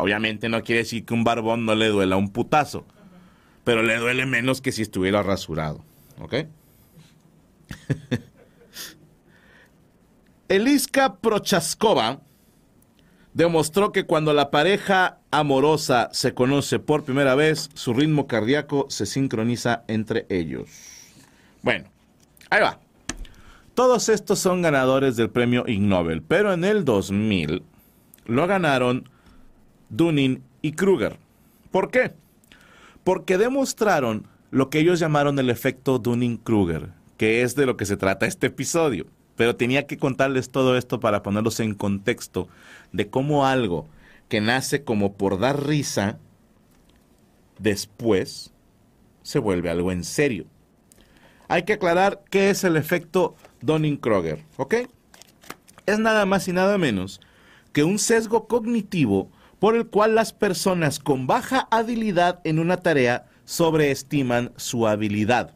Obviamente no quiere decir que un barbón no le duela un putazo, pero le duele menos que si estuviera rasurado. ¿Ok? Eliska Prochaskova demostró que cuando la pareja amorosa se conoce por primera vez, su ritmo cardíaco se sincroniza entre ellos. Bueno, ahí va. Todos estos son ganadores del premio Ig Nobel, pero en el 2000 lo ganaron Dunning y Kruger. ¿Por qué? Porque demostraron lo que ellos llamaron el efecto Dunning-Kruger, que es de lo que se trata este episodio. Pero tenía que contarles todo esto para ponerlos en contexto de cómo algo que nace como por dar risa, después se vuelve algo en serio. Hay que aclarar qué es el efecto Dunning-Kruger, ¿ok? Es nada más y nada menos que un sesgo cognitivo por el cual las personas con baja habilidad en una tarea sobreestiman su habilidad.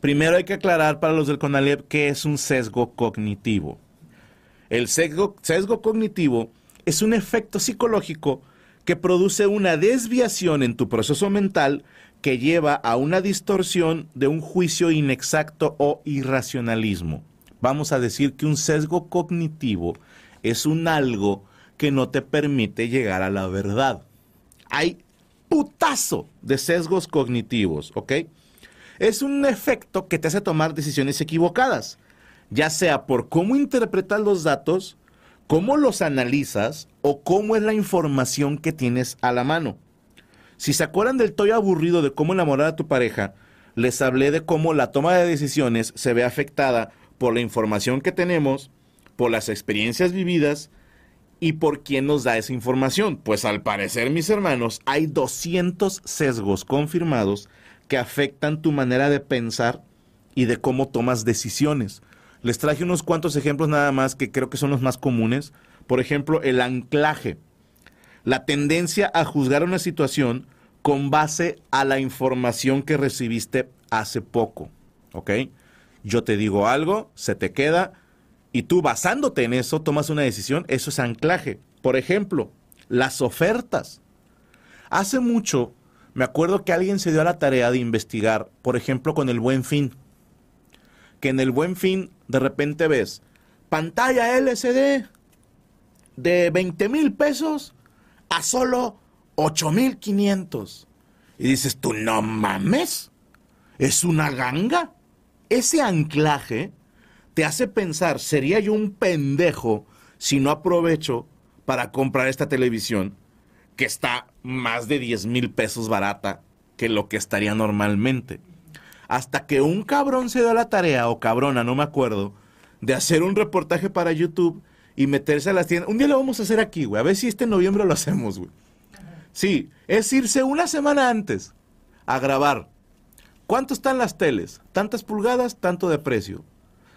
Primero hay que aclarar para los del CONALEP qué es un sesgo cognitivo. El sesgo, sesgo cognitivo es un efecto psicológico que produce una desviación en tu proceso mental que lleva a una distorsión de un juicio inexacto o irracionalismo. Vamos a decir que un sesgo cognitivo es un algo que no te permite llegar a la verdad. Hay putazo de sesgos cognitivos, ¿ok? Es un efecto que te hace tomar decisiones equivocadas, ya sea por cómo interpretas los datos, cómo los analizas o cómo es la información que tienes a la mano. Si se acuerdan del toy aburrido de cómo enamorar a tu pareja, les hablé de cómo la toma de decisiones se ve afectada por la información que tenemos, por las experiencias vividas y por quién nos da esa información. Pues al parecer, mis hermanos, hay 200 sesgos confirmados que afectan tu manera de pensar y de cómo tomas decisiones. Les traje unos cuantos ejemplos nada más que creo que son los más comunes. Por ejemplo, el anclaje. La tendencia a juzgar una situación con base a la información que recibiste hace poco. ¿Ok? Yo te digo algo, se te queda, y tú basándote en eso tomas una decisión, eso es anclaje. Por ejemplo, las ofertas. Hace mucho me acuerdo que alguien se dio a la tarea de investigar, por ejemplo, con el buen fin. Que en el buen fin de repente ves pantalla LCD de 20 mil pesos a solo 8 mil 500. Y dices, tú no mames, es una ganga. Ese anclaje te hace pensar, ¿sería yo un pendejo si no aprovecho para comprar esta televisión que está más de 10 mil pesos barata que lo que estaría normalmente? Hasta que un cabrón se da la tarea, o cabrona, no me acuerdo, de hacer un reportaje para YouTube y meterse a las tiendas. Un día lo vamos a hacer aquí, güey. A ver si este noviembre lo hacemos, güey. Sí, es irse una semana antes a grabar. ¿Cuánto están las teles? Tantas pulgadas, tanto de precio.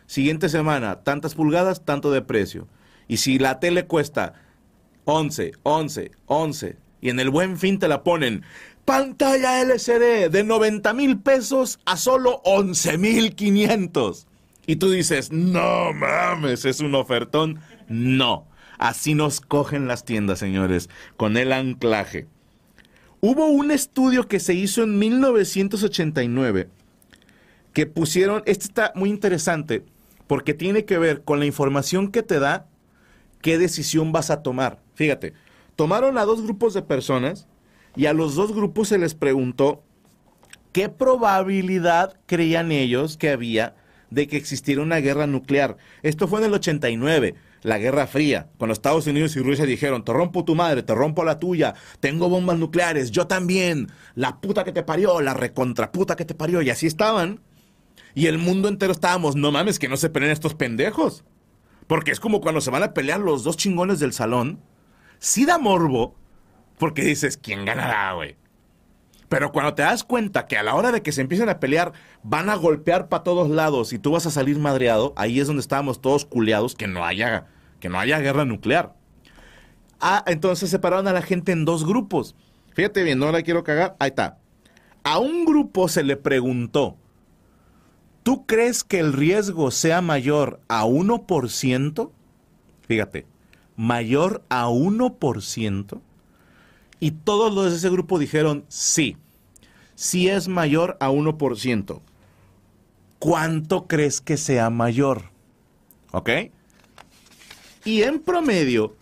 Siguiente semana, tantas pulgadas, tanto de precio. Y si la tele cuesta 11, 11, 11, y en el buen fin te la ponen pantalla LCD de 90 mil pesos a solo 11 mil 500. Y tú dices, no mames, es un ofertón. No, así nos cogen las tiendas, señores, con el anclaje. Hubo un estudio que se hizo en 1989 que pusieron, este está muy interesante, porque tiene que ver con la información que te da, qué decisión vas a tomar. Fíjate, tomaron a dos grupos de personas y a los dos grupos se les preguntó qué probabilidad creían ellos que había de que existiera una guerra nuclear. Esto fue en el 89, la Guerra Fría, cuando Estados Unidos y Rusia dijeron, te rompo tu madre, te rompo la tuya, tengo bombas nucleares, yo también, la puta que te parió, la recontraputa que te parió, y así estaban y el mundo entero estábamos, no mames, que no se peleen estos pendejos. Porque es como cuando se van a pelear los dos chingones del salón. Sí da morbo, porque dices, ¿quién ganará, güey? Pero cuando te das cuenta que a la hora de que se empiecen a pelear van a golpear para todos lados y tú vas a salir madreado, ahí es donde estábamos todos culeados que no haya, que no haya guerra nuclear. Ah, entonces separaron a la gente en dos grupos. Fíjate bien, no la quiero cagar. Ahí está. A un grupo se le preguntó, ¿Tú crees que el riesgo sea mayor a 1%? Fíjate, mayor a 1%. Y todos los de ese grupo dijeron sí. Sí es mayor a 1%. ¿Cuánto crees que sea mayor? ¿Ok? Y en promedio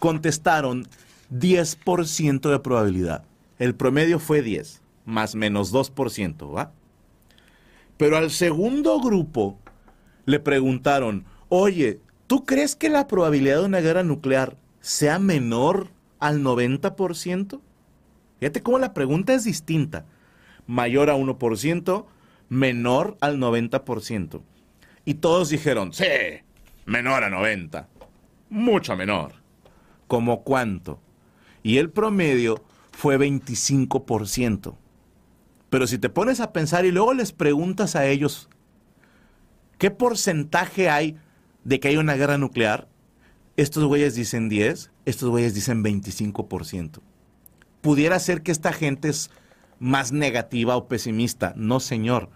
contestaron 10% de probabilidad. El promedio fue 10, más menos 2%, ¿va? Pero al segundo grupo le preguntaron, oye, ¿tú crees que la probabilidad de una guerra nuclear sea menor al 90%? Fíjate cómo la pregunta es distinta. Mayor a 1%, menor al 90%. Y todos dijeron, sí, menor a 90. Mucho menor. ¿Cómo cuánto? Y el promedio fue 25%. Pero si te pones a pensar y luego les preguntas a ellos, ¿qué porcentaje hay de que hay una guerra nuclear? Estos güeyes dicen 10, estos güeyes dicen 25%. Pudiera ser que esta gente es más negativa o pesimista. No, señor.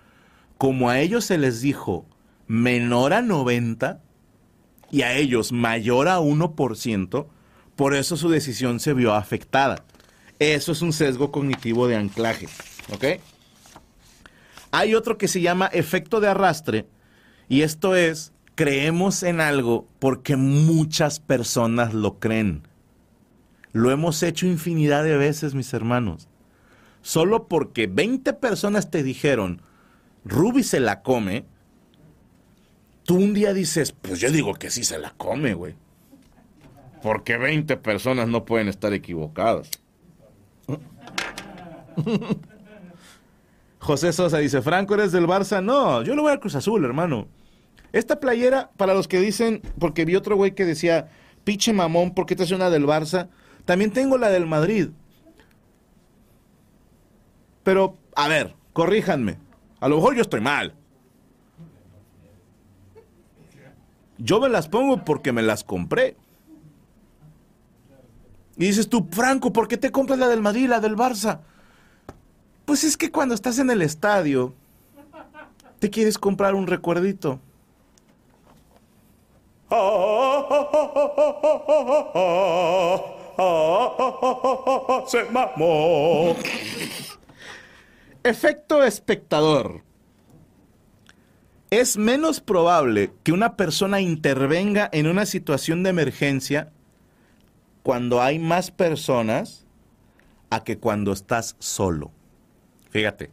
Como a ellos se les dijo menor a 90 y a ellos mayor a 1%, por eso su decisión se vio afectada. Eso es un sesgo cognitivo de anclaje. ¿Ok? Hay otro que se llama efecto de arrastre y esto es creemos en algo porque muchas personas lo creen. Lo hemos hecho infinidad de veces, mis hermanos. Solo porque 20 personas te dijeron, Ruby se la come, tú un día dices, pues yo digo que sí se la come, güey. Porque 20 personas no pueden estar equivocadas. José Sosa dice, Franco, ¿eres del Barça? No, yo lo voy al Cruz Azul, hermano. Esta playera, para los que dicen, porque vi otro güey que decía, piche mamón, ¿por qué te hace una del Barça? También tengo la del Madrid. Pero, a ver, corríjanme. A lo mejor yo estoy mal. Yo me las pongo porque me las compré. Y dices tú, Franco, ¿por qué te compras la del Madrid la del Barça? Pues es que cuando estás en el estadio, te quieres comprar un recuerdito. Se mamó. Efecto espectador. Es menos probable que una persona intervenga en una situación de emergencia cuando hay más personas a que cuando estás solo. Fíjate.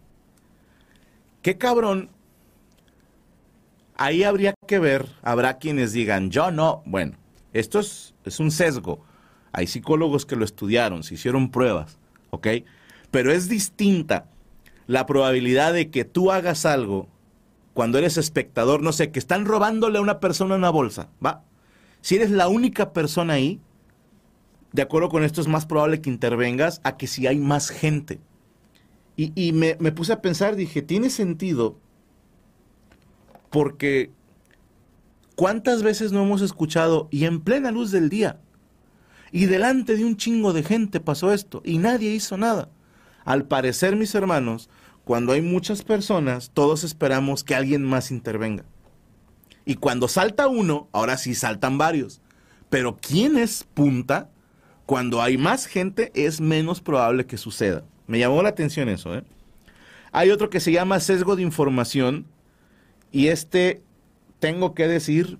Qué cabrón ahí habría que ver, habrá quienes digan, yo no, bueno, esto es, es, un sesgo. Hay psicólogos que lo estudiaron, se hicieron pruebas, ¿ok? Pero es distinta la probabilidad de que tú hagas algo cuando eres espectador, no sé, que están robándole a una persona una bolsa, ¿va? Si eres la única persona ahí, de acuerdo con esto es más probable que intervengas a que si hay más gente. Y, me, me puse a pensar, dije, tiene sentido porque ¿cuántas veces no hemos escuchado y en plena luz del día? Y delante de un chingo de gente pasó esto y nadie hizo nada. Al parecer, mis hermanos, cuando hay muchas personas, todos esperamos que alguien más intervenga. Y cuando salta uno, ahora sí saltan varios. Pero ¿quién es punta? Cuando hay más gente es menos probable que suceda. Me llamó la atención eso. ¿eh? Hay otro que se llama sesgo de información, y este, tengo que decir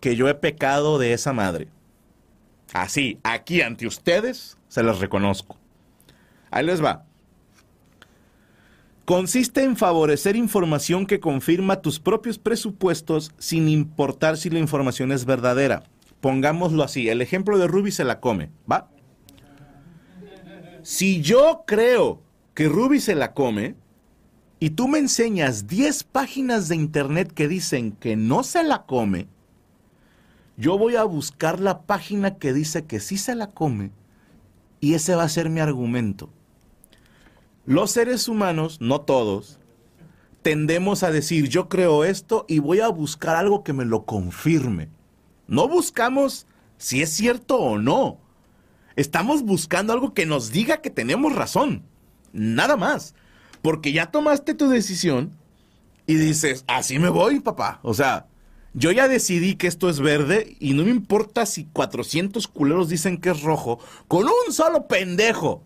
que yo he pecado de esa madre. Así, aquí ante ustedes, se las reconozco. Ahí les va. Consiste en favorecer información que confirma tus propios presupuestos sin importar si la información es verdadera. Pongámoslo así, el ejemplo de Ruby se la come, ¿va? Si yo creo que Ruby se la come, y tú me enseñas 10 páginas de internet que dicen que no se la come, yo voy a buscar la página que dice que sí se la come y ese va a ser mi argumento. Los seres humanos, no todos, tendemos a decir yo creo esto y voy a buscar algo que me lo confirme. No buscamos si es cierto o no. Estamos buscando algo que nos diga que tenemos razón. Nada más. Porque ya tomaste tu decisión y dices, así me voy, papá. O sea, Yo ya decidí que esto es verde y no me importa si 400 culeros dicen que es rojo, con un solo pendejo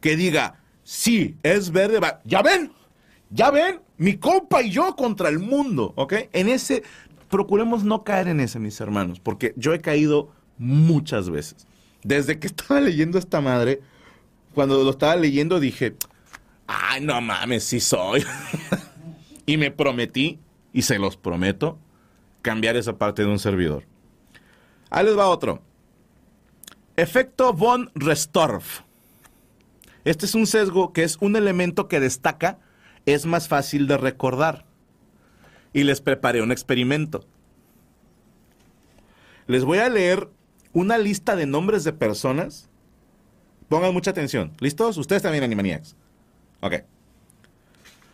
que diga, sí, es verde, va. ya ven, ya ven, mi compa y yo contra el mundo, ¿ok? En ese, procuremos no caer en ese, mis hermanos, porque yo he caído muchas veces. Desde que estaba leyendo esta madre, cuando lo estaba leyendo dije, ay, no mames, sí soy. y me prometí, y se los prometo, cambiar esa parte de un servidor. Ahí les va otro. Efecto von Restorff. Este es un sesgo que es un elemento que destaca, es más fácil de recordar. Y les preparé un experimento. Les voy a leer una lista de nombres de personas. Pongan mucha atención. ¿Listos? Ustedes también, Animaniacs. Ok.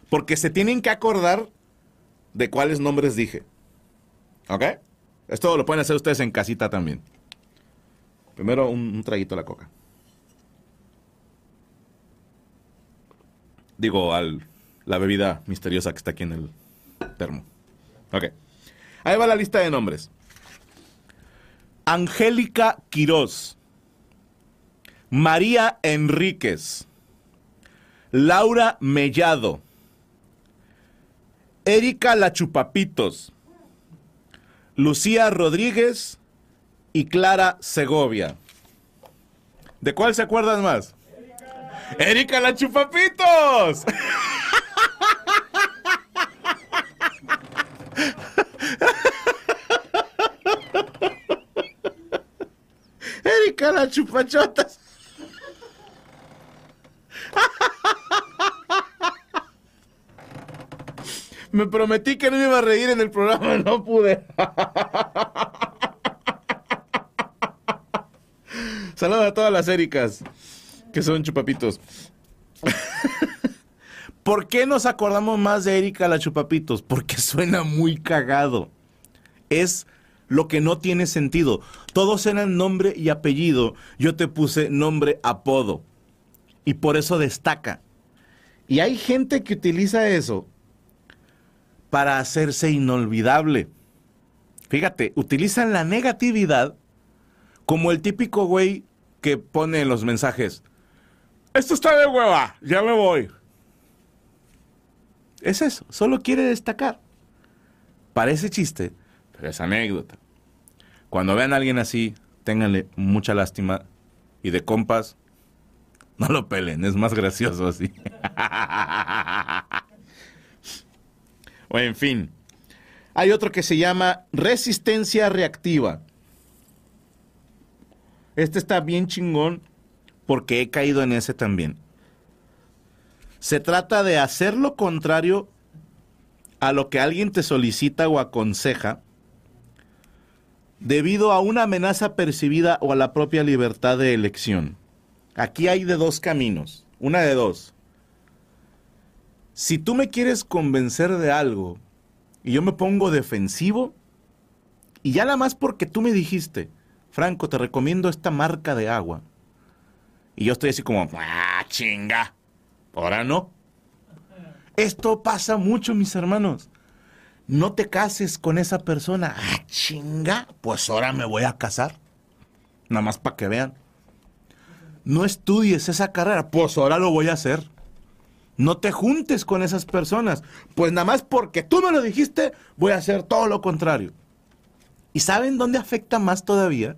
Porque se tienen que acordar de cuáles nombres dije. ¿Ok? Esto lo pueden hacer ustedes en casita también. Primero un, traguito a la coca. Digo, al la bebida misteriosa que está aquí en el termo. Ok. Ahí va la lista de nombres. Angélica Quirós. María Enríquez. Laura Mellado. Erika La Chupapitos. Lucía Rodríguez y Clara Segovia. ¿De cuál se acuerdan más? Erika, la chupapitos. Erika la chupachotas. Me prometí que no me iba a reír en el programa, no pude. Saludos a todas las Ericas, que son chupapitos. ¿Por qué nos acordamos más de Erika la chupapitos? Porque suena muy cagado. Es lo que no tiene sentido. Todos eran nombre y apellido. Yo te puse nombre, apodo. Y por eso destaca. Y hay gente que utiliza eso para hacerse inolvidable. Fíjate, utilizan la negatividad como el típico güey que pone en los mensajes, esto está de hueva, ya me voy. Es eso, solo quiere destacar. Parece chiste, pero es anécdota. Cuando vean a alguien así, ténganle mucha lástima y de compas, no lo pelen, es más gracioso así. O en fin. Hay otro que se llama resistencia reactiva. Este está bien chingón porque he caído en ese también. Se trata de hacer lo contrario a lo que alguien te solicita o aconseja debido a una amenaza percibida o a la propia libertad de elección. Aquí hay de dos caminos, una de dos si tú me quieres convencer de algo y yo me pongo defensivo, y ya nada más porque tú me dijiste, Franco, te recomiendo esta marca de agua. Y yo estoy así como, ah, chinga, ahora no. Esto pasa mucho, mis hermanos. No te cases con esa persona. Ah, chinga, pues ahora me voy a casar. Nada más para que vean. No estudies esa carrera, pues ahora lo voy a hacer. No te juntes con esas personas. Pues nada más porque tú me lo dijiste, voy a hacer todo lo contrario. ¿Y saben dónde afecta más todavía?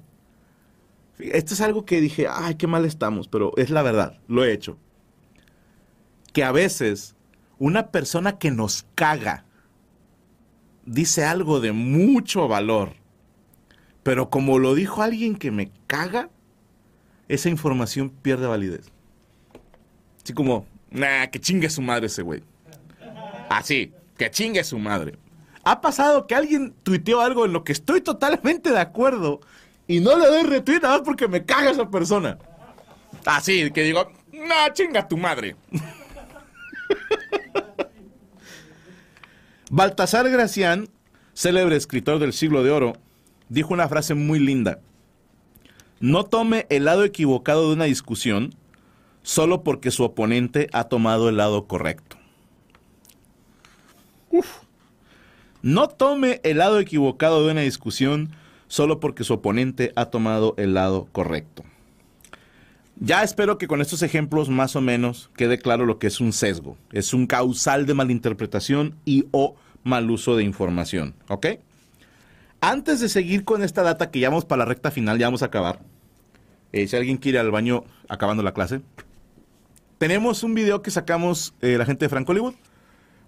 Esto es algo que dije, ay, qué mal estamos, pero es la verdad, lo he hecho. Que a veces una persona que nos caga dice algo de mucho valor, pero como lo dijo alguien que me caga, esa información pierde validez. Así como, Nah, que chingue su madre ese güey. Así, que chingue su madre. Ha pasado que alguien tuiteó algo en lo que estoy totalmente de acuerdo y no le doy retweet nada más porque me caga esa persona. Así, que digo, nah, chinga tu madre. Baltasar Gracián, célebre escritor del siglo de oro, dijo una frase muy linda. No tome el lado equivocado de una discusión solo porque su oponente ha tomado el lado correcto. No tome el lado equivocado de una discusión solo porque su oponente ha tomado el lado correcto. Ya espero que con estos ejemplos más o menos quede claro lo que es un sesgo. Es un causal de malinterpretación y o mal uso de información. ¿Ok? Antes de seguir con esta data que ya vamos para la recta final, ya vamos a acabar. Eh, si alguien quiere ir al baño acabando la clase. Tenemos un video que sacamos eh, la gente de Frank Hollywood.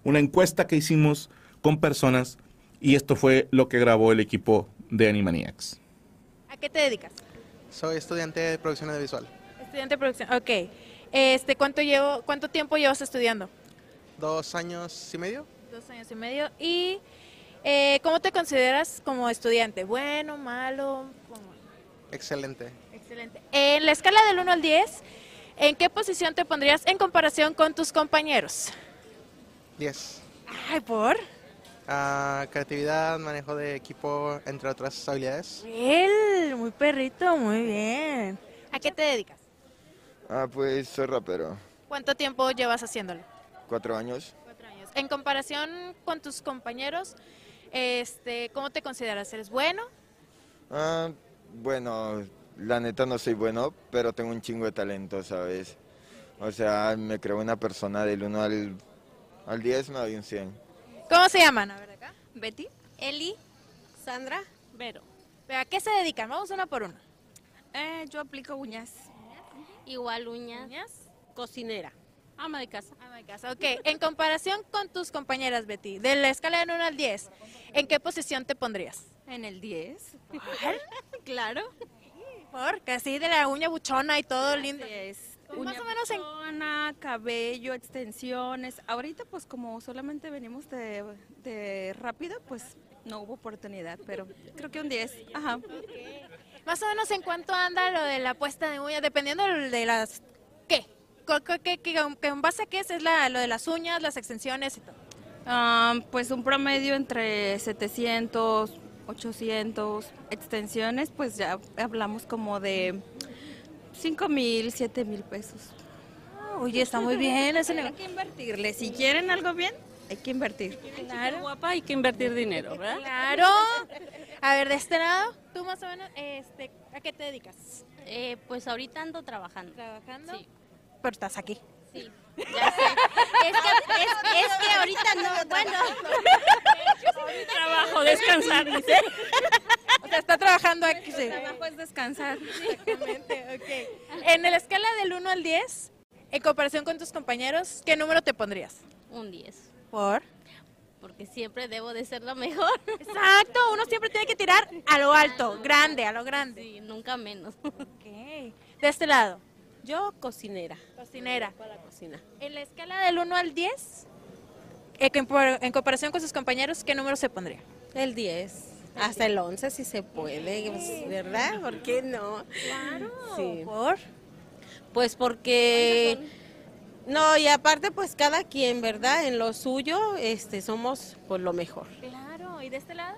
Una encuesta que hicimos con personas. Y esto fue lo que grabó el equipo de Animaniacs. ¿A qué te dedicas? Soy estudiante de producción audiovisual. Estudiante de producción. Ok. Este, ¿cuánto, llevo, ¿Cuánto tiempo llevas estudiando? Dos años y medio. Dos años y medio. ¿Y eh, cómo te consideras como estudiante? ¿Bueno, malo? ¿Cómo? Excelente. Excelente. En la escala del 1 al 10, ¿en qué posición te pondrías en comparación con tus compañeros? 10. Ay, ¿por? Ah, creatividad, manejo de equipo, entre otras habilidades. Él, muy perrito, muy bien. ¿A qué te dedicas? Ah, pues soy rapero. ¿Cuánto tiempo llevas haciéndolo? Cuatro años. Cuatro años. En comparación con tus compañeros, este, ¿cómo te consideras? ¿Eres bueno? Ah, bueno, la neta no soy bueno, pero tengo un chingo de talento, ¿sabes? O sea, me creo una persona del 1 al, al 10, me doy un 100. ¿Cómo se llaman? A ver acá. Betty, Eli, Sandra, Vero. ¿A qué se dedican? Vamos una por una. eh, yo aplico uñas. Igual uñas. ¿Uñas? Cocinera. Ama de casa. Ama de casa. Ok, en comparación con tus compañeras, Betty, de la escala de 1 al 10, ¿en qué posición te pondrías? En el 10. Claro. Porque así de la uña buchona y todo lindo. Es Pues uña más o menos en- buchona, cabello, extensiones. Ahorita pues como solamente venimos de, de rápido, pues no hubo oportunidad, pero creo que un 10. Ajá. Más o menos en cuánto anda lo de la puesta de uñas, dependiendo de las... ¿Qué? ¿Qué, qué, que en base a qué es, es la, lo de las uñas, las extensiones y todo? Ah, pues un promedio entre 700, 800 extensiones, pues ya hablamos como de 5 mil, 7 mil pesos. Oye, está muy bien ese Hay negocio. que invertirle. Si quieren algo bien, hay que invertir. Claro. Guapa, hay que invertir dinero, ¿verdad? Claro. A ver, de este lado, tú más o menos, este, ¿a qué te dedicas? Eh, pues ahorita ando trabajando. ¿Trabajando? Sí. Pero estás aquí. Sí, ya sé. Es que, es, es que ahorita no, bueno. Trabajo, descansar, dice. O sea, está trabajando aquí. Sí. Trabajo es descansar. Exactamente, ok. En la escala del 1 al 10, en comparación con tus compañeros, ¿qué número te pondrías? Un 10. ¿Por? Porque siempre debo de ser la mejor. Exacto, uno siempre tiene que tirar a lo alto, grande, a lo grande. Sí, nunca menos. Ok. De este lado, Yo cocinera. cocinera. Para cocina. En la escala del 1 al 10, eh, que en por- en comparación con sus compañeros, ¿qué número se pondría? El 10. Hasta el 11 si se puede, pues, ¿verdad? ¿Por qué no? Claro. Sí. ¿Por? Pues porque no, y aparte pues cada quien, ¿verdad? En lo suyo este somos pues lo mejor. Claro, ¿y de este lado?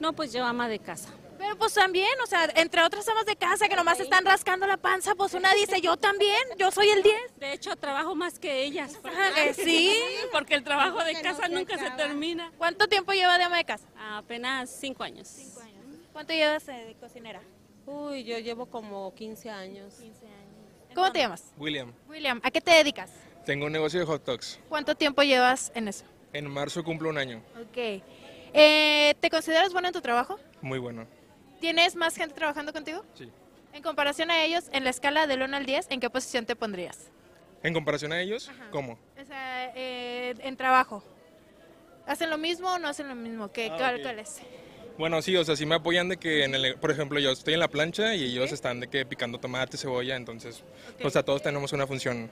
No, pues yo ama de casa. Pero pues también, o sea, entre otras amas de casa que nomás están rascando la panza, pues una dice, yo también, yo soy el 10. De hecho, trabajo más que ellas. Ajá, eh, sí. Porque el trabajo de casa nunca se termina. ¿Cuánto tiempo lleva de ama de casa? Apenas cinco años. ¿Cuánto llevas de cocinera? Uy, yo llevo como 15 años. ¿Cómo te llamas? William, William, ¿a qué te dedicas? Tengo un negocio de hot dogs. ¿Cuánto tiempo llevas en eso? En marzo cumplo un año. Ok. Eh, ¿Te consideras bueno en tu trabajo? Muy bueno. ¿Tienes más gente trabajando contigo? Sí. En comparación a ellos, en la escala del 1 al 10, ¿en qué posición te pondrías? En comparación a ellos, ¿cómo? O sea, eh, en trabajo. ¿Hacen lo mismo o no hacen lo mismo? ¿Qué, Ah, cuál, ok. cuál es? Bueno, sí, o sea, sí me apoyan de que, en el, por ejemplo, yo estoy en la plancha y ellos están de que picando tomate, cebolla, entonces, o sea, todos tenemos una función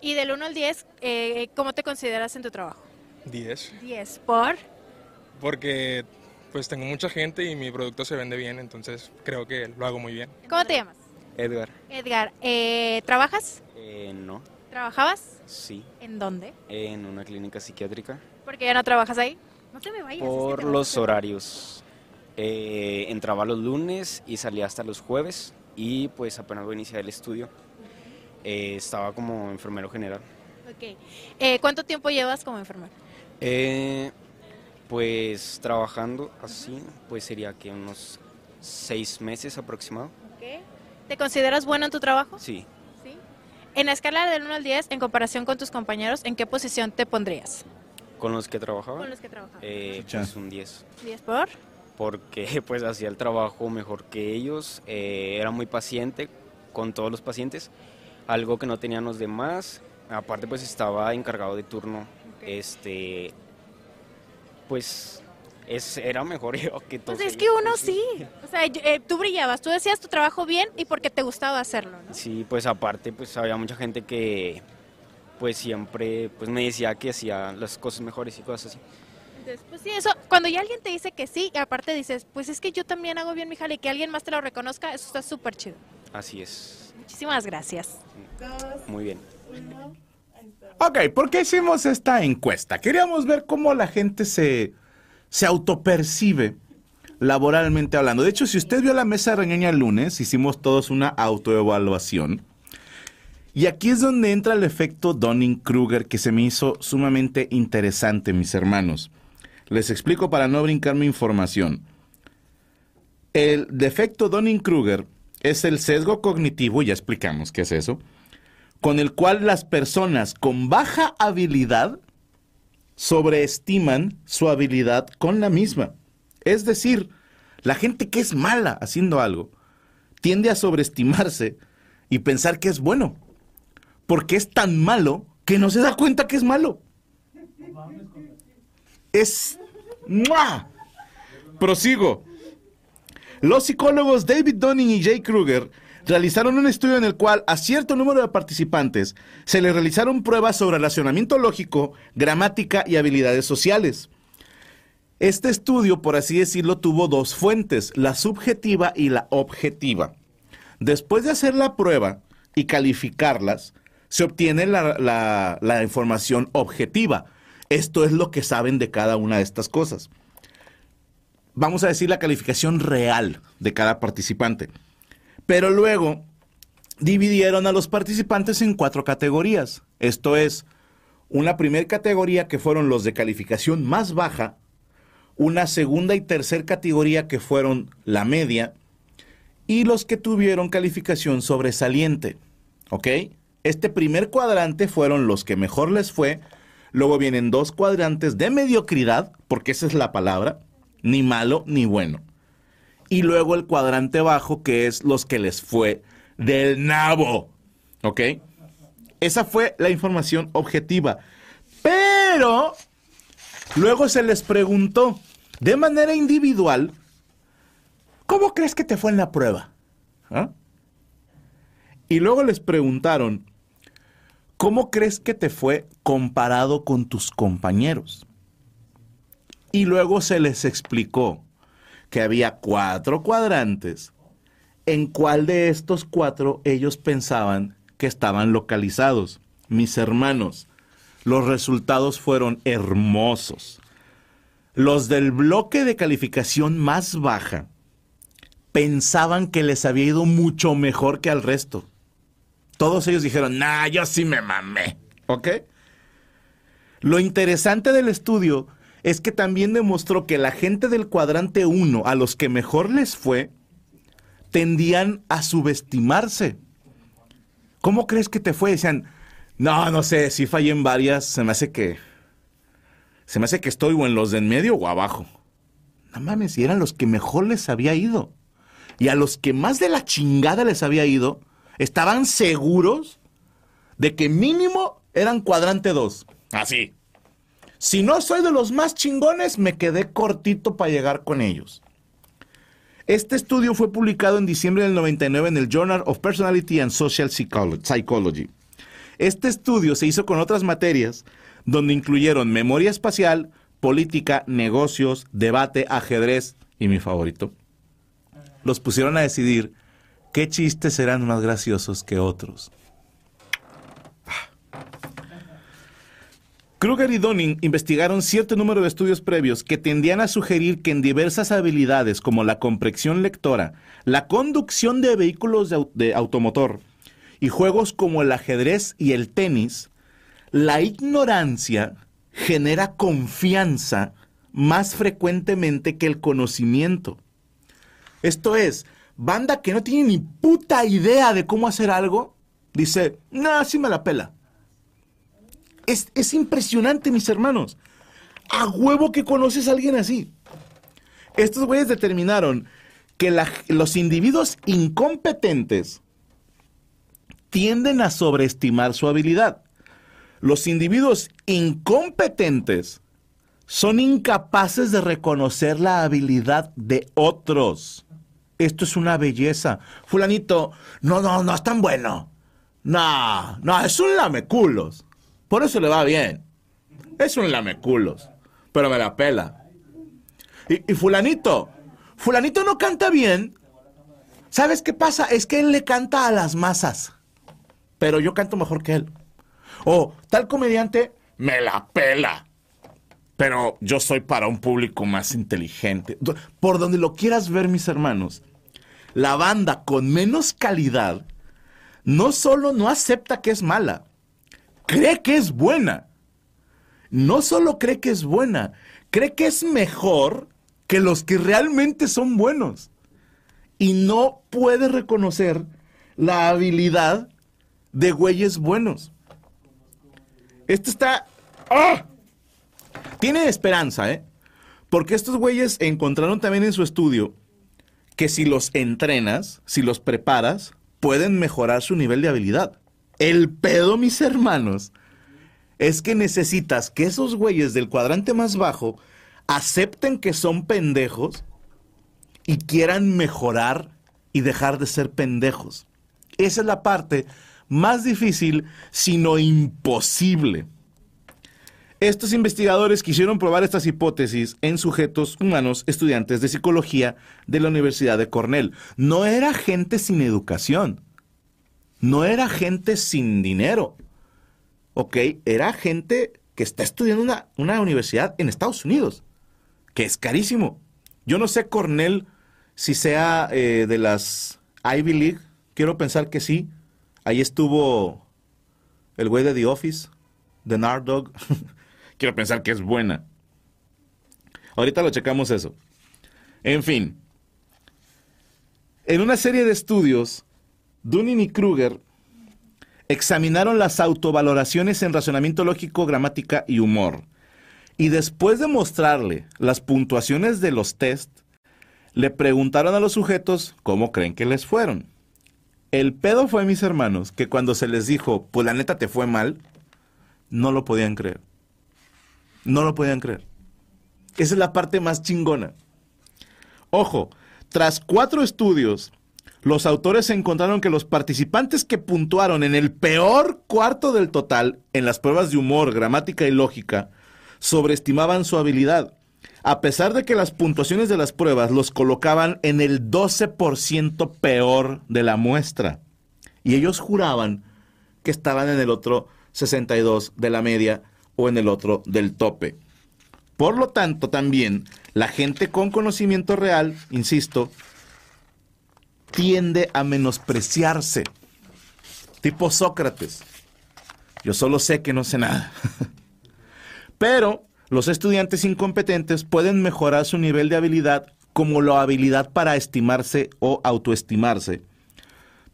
Y del 1 al 10, eh, ¿cómo te consideras en tu trabajo? 10, 10. ¿Por? porque pues tengo mucha gente y mi producto se vende bien, entonces creo que lo hago muy bien. ¿Cómo te llamas? Edgar. Edgar, eh, ¿trabajas? Eh, no, ¿Trabajabas? sí, ¿En dónde? en una clínica psiquiátrica. Porque ya no trabajas ahí. No te me vayas. es que Por los horarios. Eh, entraba los lunes y salía hasta los jueves y pues apenas voy a iniciar el estudio. Eh, estaba como enfermero general. Ok. Eh, ¿Cuánto tiempo llevas como enfermero? Eh, Pues trabajando así, pues sería que unos seis meses aproximado. ¿Te consideras bueno en tu trabajo? Sí, En la escala del 1 al 10, en comparación con tus compañeros, ¿en qué posición te pondrías? con los que trabajaba. Con los que trabajaba. eh, pues un 10. ¿10 por? Porque pues hacía el trabajo mejor que ellos, eh, era muy paciente con todos los pacientes, algo que no tenían los demás. Aparte pues estaba encargado de turno, este, pues es, era mejor yo que todos. Pues es que uno sí. O sea, eh, tú brillabas, tú decías tu trabajo bien y porque te gustaba hacerlo, ¿no? Sí, pues aparte pues había mucha gente que pues siempre pues me decía que hacía las cosas mejores y cosas así. Entonces, pues sí, eso, cuando ya alguien te dice que sí, y aparte dices, pues es que yo también hago bien mi jale y que alguien más te lo reconozca, eso está súper chido. Así es, Muchísimas gracias. muy bien. Ok, ¿por qué hicimos esta encuesta? Queríamos ver cómo la gente se, se autopercibe laboralmente hablando. De hecho, si usted vio la mesa de reñoña el lunes, hicimos todos una autoevaluación. Y aquí es donde entra el efecto Donning-Kruger que se me hizo sumamente interesante, mis hermanos. Les explico para no brincarme información. El defecto Donning-Kruger es el sesgo cognitivo, ya explicamos qué es eso, con el cual las personas con baja habilidad sobreestiman su habilidad con la misma. Es decir, la gente que es mala haciendo algo tiende a sobreestimarse y pensar que es bueno, porque es tan malo que no se da cuenta que es malo. Es... ¡Mua! Prosigo. Los psicólogos David Dunning y Jay Kruger realizaron un estudio en el cual a cierto número de participantes se les realizaron pruebas sobre relacionamiento lógico, gramática y habilidades sociales. Este estudio, por así decirlo, tuvo dos fuentes, la subjetiva y la objetiva. Después de hacer la prueba y calificarlas, se obtiene la, la- la información objetiva. Esto es lo que saben de cada una de estas cosas vamos a decir, la calificación real de cada participante. Pero luego dividieron a los participantes en cuatro categorías. Esto es, una primera categoría que fueron los de calificación más baja, una segunda y tercera categoría que fueron la media, y los que tuvieron calificación sobresaliente. ¿Ok? Este primer cuadrante fueron los que mejor les fue. Luego vienen dos cuadrantes de mediocridad, porque esa es la palabra, ni malo ni bueno. Y luego el cuadrante bajo, que es los que les fue del nabo. ¿Ok? Esa fue la información objetiva. Pero luego se les preguntó de manera individual, ¿cómo crees que te fue en la prueba? ¿Ah? Y luego les preguntaron, ¿cómo crees que te fue comparado con tus compañeros? Y luego se les explicó que había cuatro cuadrantes, en cuál de estos cuatro ellos pensaban que estaban localizados. Mis hermanos, los resultados fueron hermosos. Los del bloque de calificación más baja pensaban que les había ido mucho mejor que al resto. Todos ellos dijeron, nah, yo sí me mamé. ¿Ok? Lo interesante del estudio es que también demostró que la gente del cuadrante 1, a los que mejor les fue, tendían a subestimarse. ¿Cómo crees que te fue? Decían, no, no sé, si fallé en varias, se me hace que... Se me hace que estoy o en los de en medio o abajo. No mames, y eran los que mejor les había ido. Y a los que más de la chingada les había ido, estaban seguros de que mínimo eran cuadrante 2. Así. Si no soy de los más chingones, me quedé cortito para llegar con ellos. Este estudio fue publicado en diciembre del 99 en el Journal of Personality and Social Psycholo- Psychology. Este estudio se hizo con otras materias donde incluyeron memoria espacial, política, negocios, debate, ajedrez y mi favorito. Los pusieron a decidir qué chistes eran más graciosos que otros. Kruger y Dunning investigaron cierto número de estudios previos que tendían a sugerir que en diversas habilidades como la comprensión lectora, la conducción de vehículos de, au- de automotor y juegos como el ajedrez y el tenis, la ignorancia genera confianza más frecuentemente que el conocimiento. Esto es, banda que no tiene ni puta idea de cómo hacer algo, dice, no, sí me la pela. Es, es impresionante, mis hermanos. A huevo que conoces a alguien así. Estos güeyes determinaron que los individuos incompetentes tienden a sobreestimar su habilidad. Los individuos incompetentes son incapaces de reconocer la habilidad de otros. Esto es una belleza. Fulanito, no, no, no es tan bueno. No, no, es un lameculos. Por eso le va bien. Es un lameculos. Pero me la pela. Y, fulanito, fulanito no canta bien. ¿Sabes qué pasa? Es que él le canta a las masas. Pero yo canto mejor que él. O tal comediante me la pela. Pero yo soy para un público más inteligente. Por donde lo quieras ver, mis hermanos, la banda con menos calidad no solo no acepta que es mala, cree que es buena. No solo cree que es buena, cree que es mejor que los que realmente son buenos. Y no puede reconocer la habilidad de güeyes buenos. Esto está... ¡Ah! Tiene esperanza, ¿eh? Porque estos güeyes encontraron también en su estudio que si los entrenas, si los preparas, pueden mejorar su nivel de habilidad. El pedo, mis hermanos, es que necesitas que esos güeyes del cuadrante más bajo acepten que son pendejos y quieran mejorar y dejar de ser pendejos. Esa es la parte más difícil, sino imposible. Estos investigadores quisieron probar estas hipótesis en sujetos humanos estudiantes de psicología de la Universidad de Cornell. No era gente sin educación. No era gente sin dinero. ¿Ok? Era gente que está estudiando una, una universidad en Estados Unidos, que es carísimo. Yo no sé Cornell si sea eh, de las Ivy League. Quiero pensar que sí. Ahí estuvo el güey de The Office, de Nardog. Quiero pensar que es buena. Ahorita lo checamos eso. En fin. En una serie de estudios, Dunning y Kruger examinaron las autovaloraciones en razonamiento lógico, gramática y humor. Y después de mostrarle las puntuaciones de los test, le preguntaron a los sujetos cómo creen que les fueron. El pedo fue, mis hermanos, que cuando se les dijo, pues la neta te fue mal, no lo podían creer. No lo podían creer. Esa es la parte más chingona. Ojo, tras cuatro estudios, los autores encontraron que los participantes que puntuaron en el peor cuarto del total en las pruebas de humor, gramática y lógica, sobreestimaban su habilidad, a pesar de que las puntuaciones de las pruebas los colocaban en el 12% peor de la muestra. Y ellos juraban que estaban en el otro 62 de la media o en el otro del tope. Por lo tanto, también la gente con conocimiento real, insisto, tiende a menospreciarse. Tipo Sócrates. Yo solo sé que no sé nada. Pero los estudiantes incompetentes pueden mejorar su nivel de habilidad como la habilidad para estimarse o autoestimarse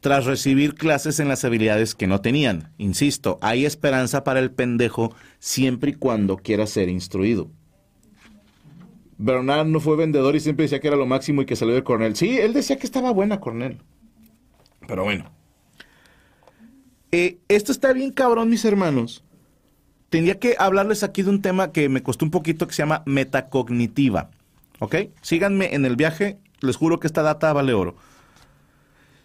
tras recibir clases en las habilidades que no tenían. Insisto, hay esperanza para el pendejo siempre y cuando quiera ser instruido. Bernard no fue vendedor y siempre decía que era lo máximo y que salió de Cornell. Sí, él decía que estaba buena Cornell. Pero bueno. Eh, esto está bien cabrón, mis hermanos. Tenía que hablarles aquí de un tema que me costó un poquito que se llama metacognitiva. ¿Ok? Síganme en el viaje. Les juro que esta data vale oro.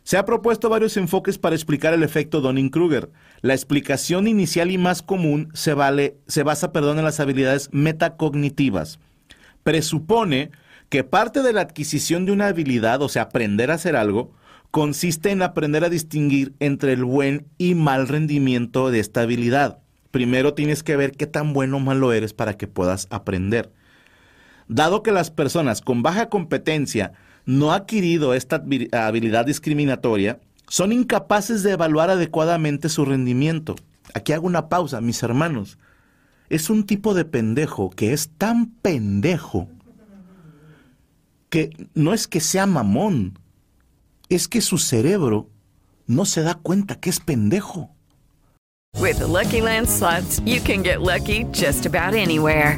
Se ha propuesto varios enfoques para explicar el efecto Donning-Kruger. La explicación inicial y más común se, vale, se basa perdón, en las habilidades metacognitivas. Presupone que parte de la adquisición de una habilidad, o sea, aprender a hacer algo, consiste en aprender a distinguir entre el buen y mal rendimiento de esta habilidad. Primero tienes que ver qué tan bueno o malo eres para que puedas aprender. Dado que las personas con baja competencia no han adquirido esta habi- habilidad discriminatoria, son incapaces de evaluar adecuadamente su rendimiento. Aquí hago una pausa, mis hermanos. Es un tipo de pendejo que es tan pendejo que no es que sea mamón, es que su cerebro no se da cuenta que es pendejo. With Lucky Land you can get lucky just about anywhere.